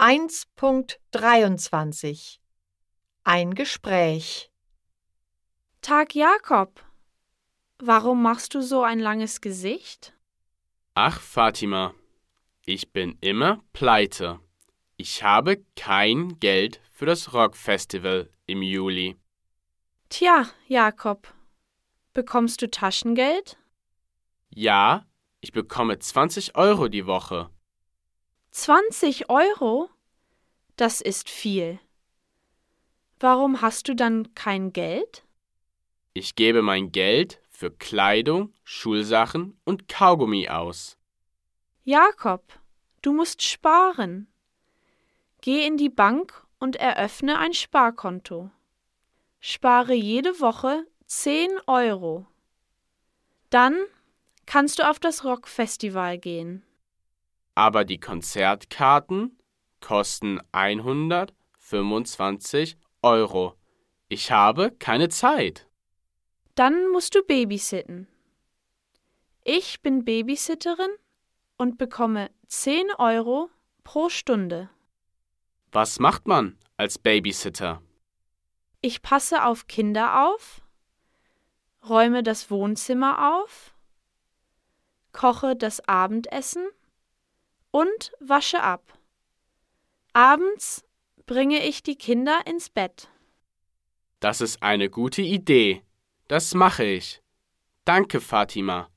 1.23 Ein Gespräch Tag Jakob. Warum machst du so ein langes Gesicht? Ach, Fatima, ich bin immer pleite. Ich habe kein Geld für das Rockfestival im Juli. Tja, Jakob. Bekommst du Taschengeld? Ja, ich bekomme 20 Euro die Woche. 20 Euro? Das ist viel. Warum hast du dann kein Geld? Ich gebe mein Geld für Kleidung, Schulsachen und Kaugummi aus. Jakob, du musst sparen. Geh in die Bank und eröffne ein Sparkonto. Spare jede Woche 10 Euro. Dann kannst du auf das Rockfestival gehen. Aber die Konzertkarten kosten 125 Euro. Ich habe keine Zeit. Dann musst du babysitten. Ich bin Babysitterin und bekomme 10 Euro pro Stunde. Was macht man als Babysitter? Ich passe auf Kinder auf, räume das Wohnzimmer auf, koche das Abendessen und wasche ab. Abends bringe ich die Kinder ins Bett. Das ist eine gute Idee. Das mache ich. Danke, Fatima.